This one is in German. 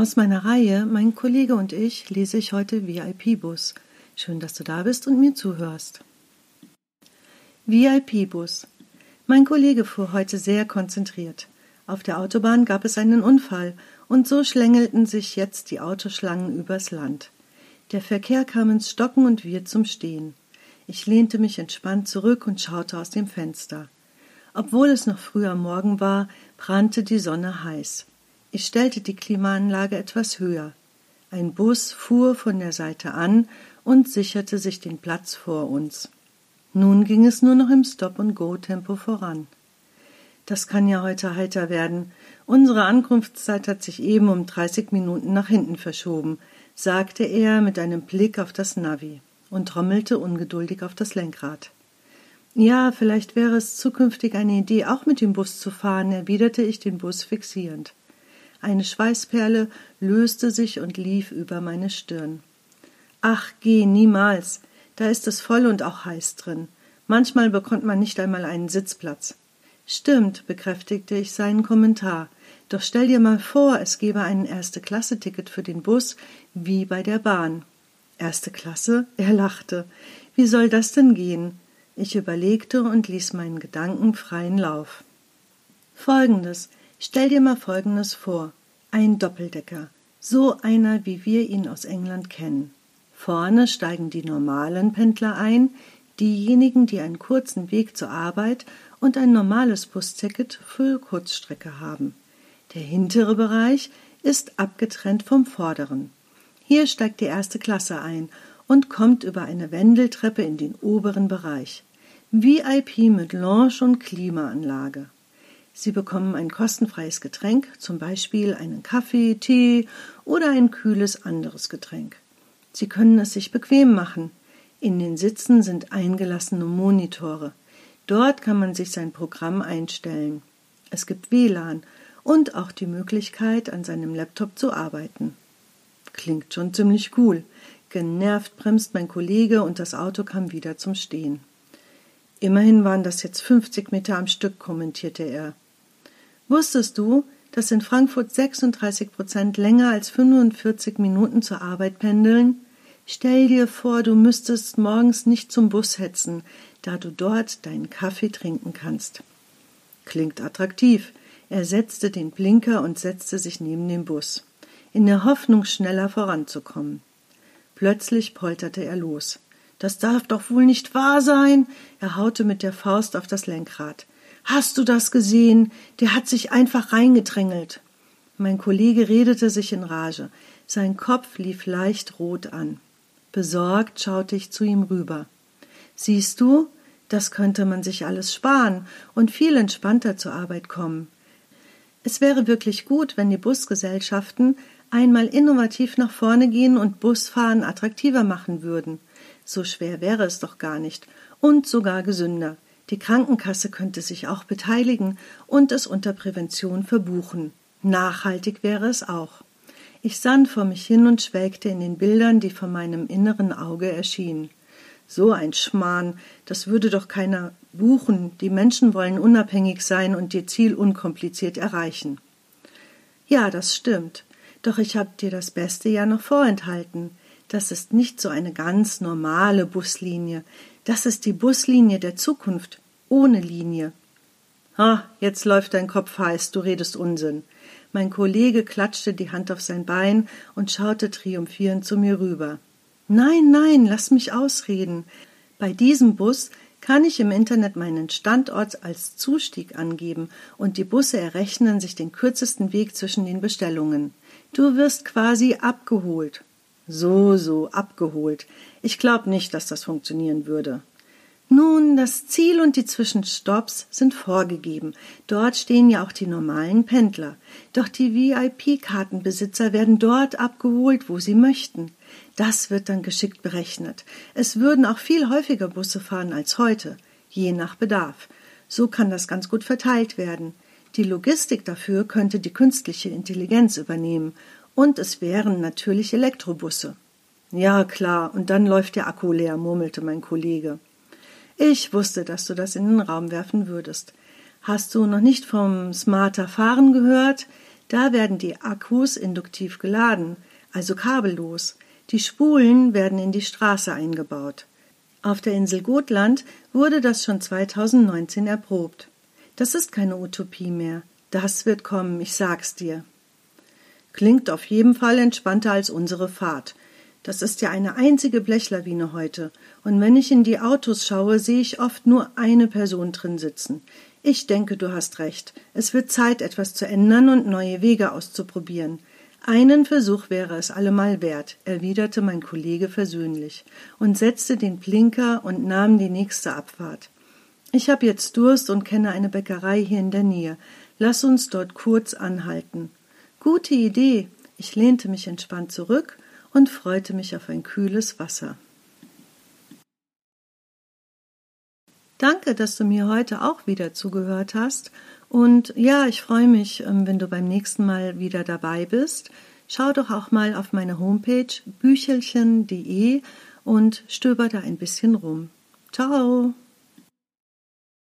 Aus meiner Reihe Mein Kollege und ich lese ich heute VIP-Bus. Schön, dass du da bist und mir zuhörst. VIP-Bus. Mein Kollege fuhr heute sehr konzentriert. Auf der Autobahn gab es einen Unfall und so schlängelten sich jetzt die Autoschlangen übers Land. Der Verkehr kam ins Stocken und wir zum Stehen. Ich lehnte mich entspannt zurück und schaute aus dem Fenster. Obwohl es noch früh am Morgen war, brannte die Sonne heiß. Ich stellte die Klimaanlage etwas höher. Ein Bus fuhr von der Seite an und sicherte sich den Platz vor uns. Nun ging es nur noch im Stop-and-Go-Tempo voran. Das kann ja heute heiter werden. Unsere Ankunftszeit hat sich eben um dreißig Minuten nach hinten verschoben, sagte er mit einem Blick auf das Navi und trommelte ungeduldig auf das Lenkrad. Ja, vielleicht wäre es zukünftig eine Idee, auch mit dem Bus zu fahren, erwiderte ich den Bus fixierend. Eine Schweißperle löste sich und lief über meine Stirn. Ach, geh, niemals. Da ist es voll und auch heiß drin. Manchmal bekommt man nicht einmal einen Sitzplatz. Stimmt, bekräftigte ich seinen Kommentar. Doch stell dir mal vor, es gäbe ein Erste-Klasse-Ticket für den Bus, wie bei der Bahn. Erste Klasse? Er lachte. Wie soll das denn gehen? Ich überlegte und ließ meinen Gedanken freien Lauf. Folgendes. Stell dir mal Folgendes vor. Ein Doppeldecker. So einer, wie wir ihn aus England kennen. Vorne steigen die normalen Pendler ein, diejenigen, die einen kurzen Weg zur Arbeit und ein normales Busticket für Kurzstrecke haben. Der hintere Bereich ist abgetrennt vom vorderen. Hier steigt die erste Klasse ein und kommt über eine Wendeltreppe in den oberen Bereich. VIP mit Lounge und Klimaanlage. Sie bekommen ein kostenfreies Getränk, zum Beispiel einen Kaffee, Tee oder ein kühles anderes Getränk. Sie können es sich bequem machen. In den Sitzen sind eingelassene Monitore. Dort kann man sich sein Programm einstellen. Es gibt WLAN und auch die Möglichkeit, an seinem Laptop zu arbeiten. Klingt schon ziemlich cool. Genervt bremst mein Kollege und das Auto kam wieder zum Stehen. Immerhin waren das jetzt 50 Meter am Stück, kommentierte er. Wusstest du, dass in Frankfurt 36 Prozent länger als 45 Minuten zur Arbeit pendeln? Stell dir vor, du müsstest morgens nicht zum Bus hetzen, da du dort deinen Kaffee trinken kannst. Klingt attraktiv. Er setzte den Blinker und setzte sich neben den Bus, in der Hoffnung, schneller voranzukommen. Plötzlich polterte er los. Das darf doch wohl nicht wahr sein. Er haute mit der Faust auf das Lenkrad. Hast du das gesehen? Der hat sich einfach reingedrängelt. Mein Kollege redete sich in Rage. Sein Kopf lief leicht rot an. Besorgt schaute ich zu ihm rüber. Siehst du, das könnte man sich alles sparen und viel entspannter zur Arbeit kommen. Es wäre wirklich gut, wenn die Busgesellschaften einmal innovativ nach vorne gehen und Busfahren attraktiver machen würden. So schwer wäre es doch gar nicht und sogar gesünder. Die Krankenkasse könnte sich auch beteiligen und es unter Prävention verbuchen. Nachhaltig wäre es auch. Ich sann vor mich hin und schwelgte in den Bildern, die vor meinem inneren Auge erschienen. So ein Schmarrn, das würde doch keiner buchen. Die Menschen wollen unabhängig sein und ihr Ziel unkompliziert erreichen. Ja, das stimmt. Doch ich hab dir das Beste ja noch vorenthalten. Das ist nicht so eine ganz normale Buslinie. Das ist die Buslinie der Zukunft, ohne Linie. Ah, jetzt läuft dein Kopf heiß, du redest Unsinn. Mein Kollege klatschte die Hand auf sein Bein und schaute triumphierend zu mir rüber. Nein, nein, lass mich ausreden. Bei diesem Bus kann ich im Internet meinen Standort als Zustieg angeben und die Busse errechnen sich den kürzesten Weg zwischen den Bestellungen. Du wirst quasi abgeholt. So, so, abgeholt. Ich glaub nicht, dass das funktionieren würde. Nun, das Ziel und die Zwischenstopps sind vorgegeben. Dort stehen ja auch die normalen Pendler. Doch die VIP-Kartenbesitzer werden dort abgeholt, wo sie möchten. Das wird dann geschickt berechnet. Es würden auch viel häufiger Busse fahren als heute, je nach Bedarf. So kann das ganz gut verteilt werden. Die Logistik dafür könnte die künstliche Intelligenz übernehmen und es wären natürlich Elektrobusse. Ja, klar, und dann läuft der Akku leer, murmelte mein Kollege. Ich wusste, dass du das in den Raum werfen würdest. Hast du noch nicht vom smarter Fahren gehört? Da werden die Akkus induktiv geladen, also kabellos. Die Spulen werden in die Straße eingebaut. Auf der Insel Gotland wurde das schon 2019 erprobt. Das ist keine Utopie mehr. Das wird kommen, ich sag's dir. Klingt auf jeden Fall entspannter als unsere Fahrt. Das ist ja eine einzige Blechlawine heute, und wenn ich in die Autos schaue, sehe ich oft nur eine Person drin sitzen. Ich denke, du hast recht. Es wird Zeit, etwas zu ändern und neue Wege auszuprobieren. Einen Versuch wäre es allemal wert, erwiderte mein Kollege versöhnlich und setzte den Blinker und nahm die nächste Abfahrt. Ich habe jetzt Durst und kenne eine Bäckerei hier in der Nähe. Lass uns dort kurz anhalten. Gute Idee. Ich lehnte mich entspannt zurück und freute mich auf ein kühles Wasser. Danke, dass du mir heute auch wieder zugehört hast. Und ja, ich freue mich, ähm, wenn du beim nächsten Mal wieder dabei bist. Schau doch auch mal auf meine Homepage büchelchen.de und stöber da ein bisschen rum. Ciao!